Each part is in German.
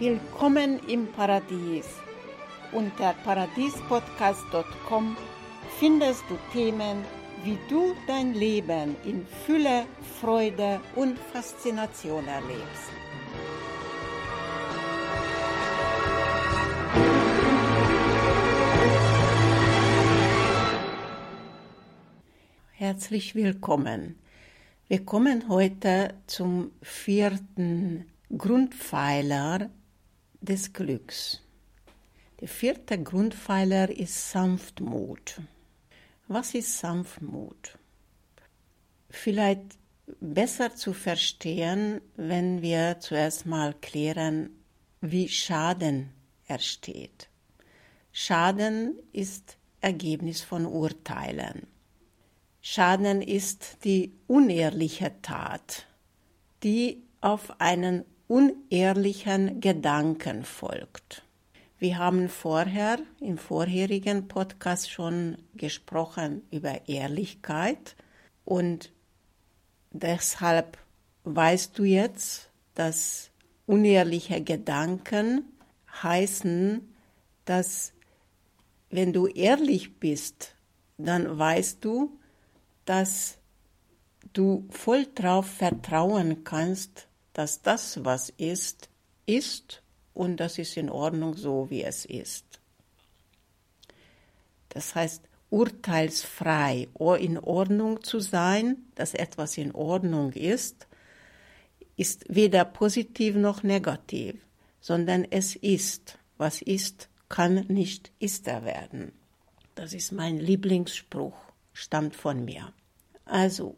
Willkommen im Paradies. Unter paradiespodcast.com findest du Themen, wie du dein Leben in Fülle, Freude und Faszination erlebst. Herzlich willkommen. Wir kommen heute zum vierten Grundpfeiler des Glücks. Der vierte Grundpfeiler ist Sanftmut. Was ist Sanftmut? Vielleicht besser zu verstehen, wenn wir zuerst mal klären, wie Schaden entsteht. Schaden ist Ergebnis von Urteilen. Schaden ist die unehrliche Tat, die auf einen unehrlichen Gedanken folgt. Wir haben vorher im vorherigen Podcast schon gesprochen über Ehrlichkeit und deshalb weißt du jetzt, dass unehrliche Gedanken heißen, dass wenn du ehrlich bist, dann weißt du, dass du voll darauf vertrauen kannst, dass das, was ist, ist und das ist in Ordnung so, wie es ist. Das heißt, urteilsfrei in Ordnung zu sein, dass etwas in Ordnung ist, ist weder positiv noch negativ, sondern es ist. Was ist, kann nicht Ister werden. Das ist mein Lieblingsspruch, stammt von mir. Also,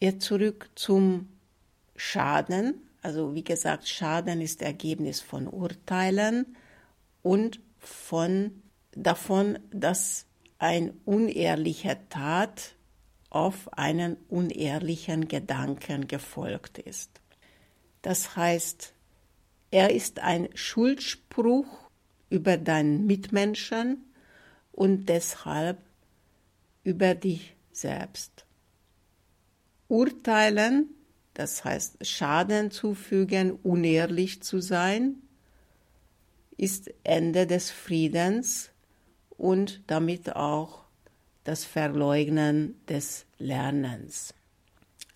jetzt zurück zum Schaden. Also wie gesagt, Schaden ist Ergebnis von Urteilen und von davon, dass ein unehrlicher Tat auf einen unehrlichen Gedanken gefolgt ist. Das heißt, er ist ein Schuldspruch über deinen Mitmenschen und deshalb über dich selbst. Urteilen das heißt Schaden zufügen, unehrlich zu sein, ist Ende des Friedens und damit auch das Verleugnen des Lernens.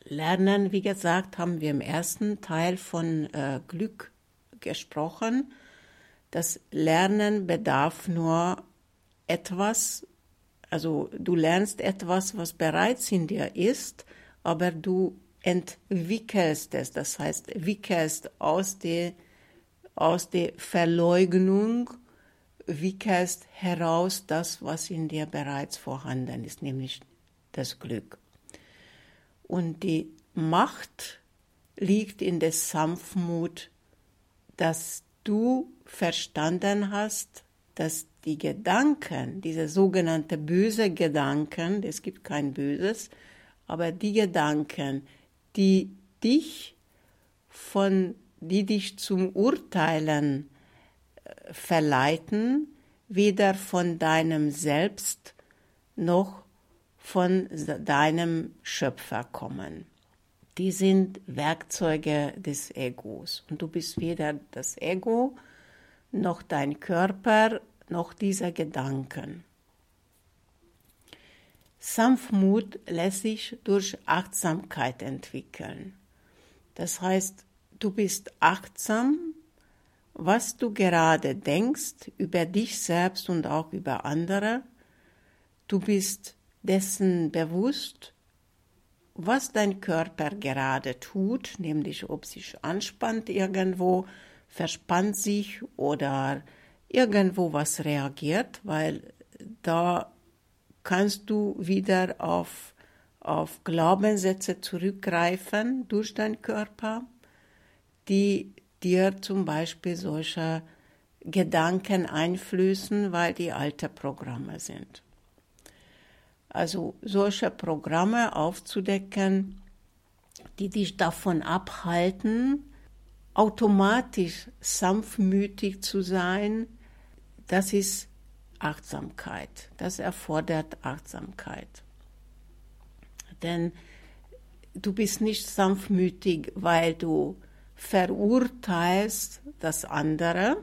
Lernen, wie gesagt, haben wir im ersten Teil von äh, Glück gesprochen. Das Lernen bedarf nur etwas, also du lernst etwas, was bereits in dir ist, aber du entwickelst es, das heißt, wickelst aus der, aus der Verleugnung, wickelst heraus das, was in dir bereits vorhanden ist, nämlich das Glück. Und die Macht liegt in der Sanftmut, dass du verstanden hast, dass die Gedanken, diese sogenannten böse Gedanken, es gibt kein Böses, aber die Gedanken, die dich von, die dich zum Urteilen äh, verleiten, weder von deinem Selbst noch von deinem Schöpfer kommen. Die sind Werkzeuge des Egos. Und du bist weder das Ego, noch dein Körper, noch dieser Gedanken. Sanftmut lässt sich durch Achtsamkeit entwickeln. Das heißt, du bist achtsam, was du gerade denkst über dich selbst und auch über andere. Du bist dessen bewusst, was dein Körper gerade tut, nämlich ob sich anspannt irgendwo, verspannt sich oder irgendwo was reagiert, weil da kannst du wieder auf, auf Glaubenssätze zurückgreifen durch deinen Körper, die dir zum Beispiel solche Gedanken einflößen, weil die alte Programme sind. Also solche Programme aufzudecken, die dich davon abhalten, automatisch sanftmütig zu sein, das ist Achtsamkeit. Das erfordert Achtsamkeit. Denn du bist nicht sanftmütig, weil du verurteilst das andere,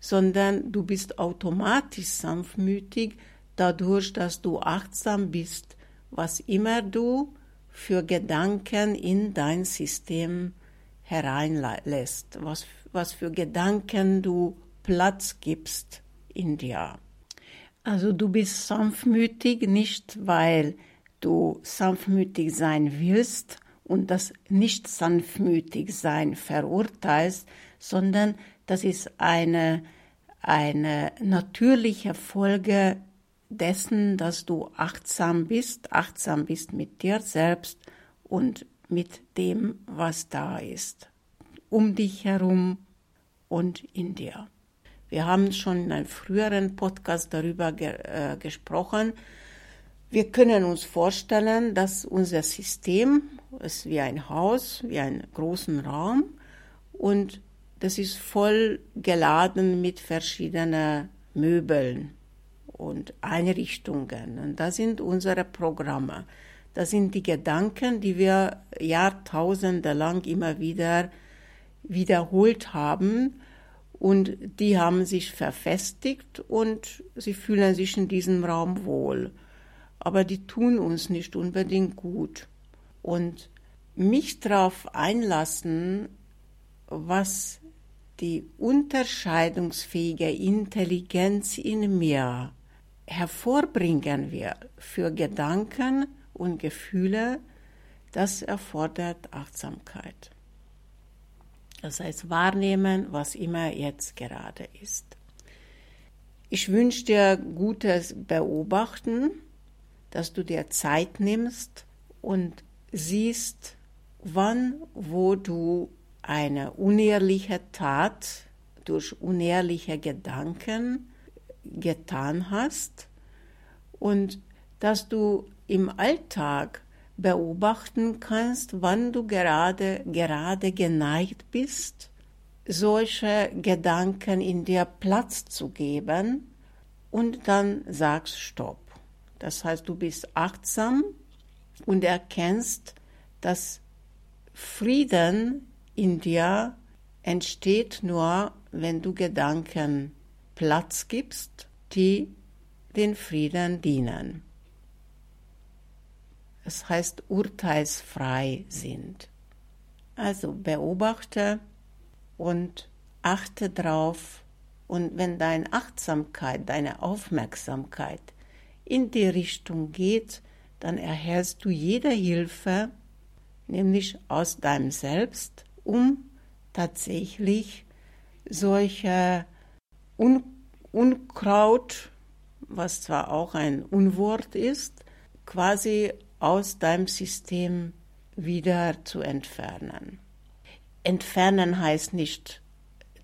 sondern du bist automatisch sanftmütig dadurch, dass du achtsam bist, was immer du für Gedanken in dein System hereinlässt, was, was für Gedanken du Platz gibst in dir. Also du bist sanftmütig nicht, weil du sanftmütig sein willst und das nicht sanftmütig sein verurteilst, sondern das ist eine, eine natürliche Folge dessen, dass du achtsam bist, achtsam bist mit dir selbst und mit dem, was da ist, um dich herum und in dir. Wir haben schon in einem früheren Podcast darüber ge äh, gesprochen. Wir können uns vorstellen, dass unser System ist wie ein Haus, wie einen großen Raum und das ist voll geladen mit verschiedenen Möbeln und Einrichtungen. Und das sind unsere Programme. Das sind die Gedanken, die wir Jahrtausende lang immer wieder wiederholt haben und die haben sich verfestigt und sie fühlen sich in diesem Raum wohl. Aber die tun uns nicht unbedingt gut. Und mich darauf einlassen, was die unterscheidungsfähige Intelligenz in mir hervorbringen will für Gedanken und Gefühle, das erfordert Achtsamkeit. Das heißt, wahrnehmen, was immer jetzt gerade ist. Ich wünsche dir gutes Beobachten, dass du dir Zeit nimmst und siehst, wann, wo du eine unehrliche Tat durch unehrliche Gedanken getan hast und dass du im Alltag beobachten kannst, wann du gerade, gerade geneigt bist, solche Gedanken in dir Platz zu geben und dann sagst Stopp. Das heißt, du bist achtsam und erkennst, dass Frieden in dir entsteht nur, wenn du Gedanken Platz gibst, die den Frieden dienen das heißt urteilsfrei sind. Also beobachte und achte drauf und wenn deine Achtsamkeit, deine Aufmerksamkeit in die Richtung geht, dann erhältst du jede Hilfe, nämlich aus deinem Selbst, um tatsächlich solche Un Unkraut, was zwar auch ein Unwort ist, quasi aus deinem System wieder zu entfernen. Entfernen heißt nicht,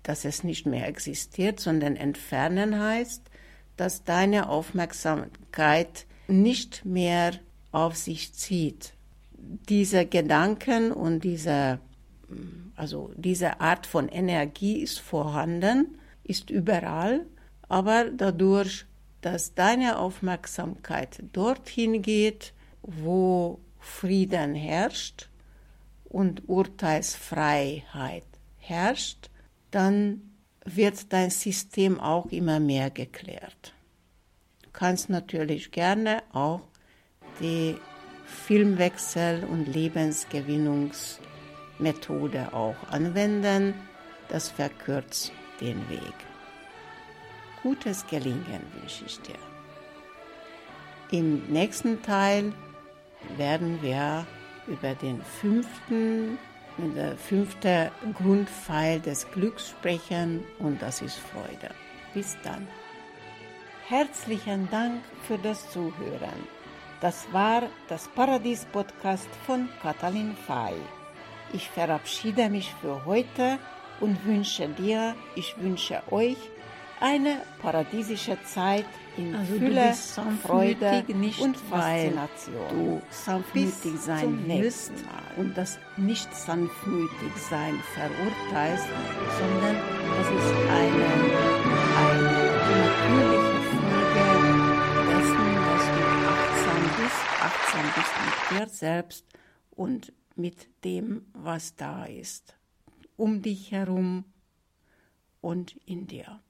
dass es nicht mehr existiert, sondern entfernen heißt, dass deine Aufmerksamkeit nicht mehr auf sich zieht. Diese Gedanken und diese, also diese Art von Energie ist vorhanden, ist überall, aber dadurch, dass deine Aufmerksamkeit dorthin geht, wo Frieden herrscht und Urteilsfreiheit herrscht, dann wird dein System auch immer mehr geklärt. Du kannst natürlich gerne auch die Filmwechsel- und Lebensgewinnungsmethode auch anwenden. Das verkürzt den Weg. Gutes Gelingen wünsche ich dir. Im nächsten Teil werden wir über den fünften, der fünfte Grundpfeil des Glücks sprechen und das ist Freude. Bis dann. Herzlichen Dank für das Zuhören. Das war das Paradies-Podcast von Katalin Fay. Ich verabschiede mich für heute und wünsche dir, ich wünsche euch eine paradiesische Zeit in also Fülle, Freude nicht und Faszination. Du sanftmütig sein willst und das nicht sanftmütig sein verurteilst, sondern das ist eine, eine natürliche Folge dessen, dass du achtsam bist, achtsam bist mit dir selbst und mit dem, was da ist. um dich herum und in dir.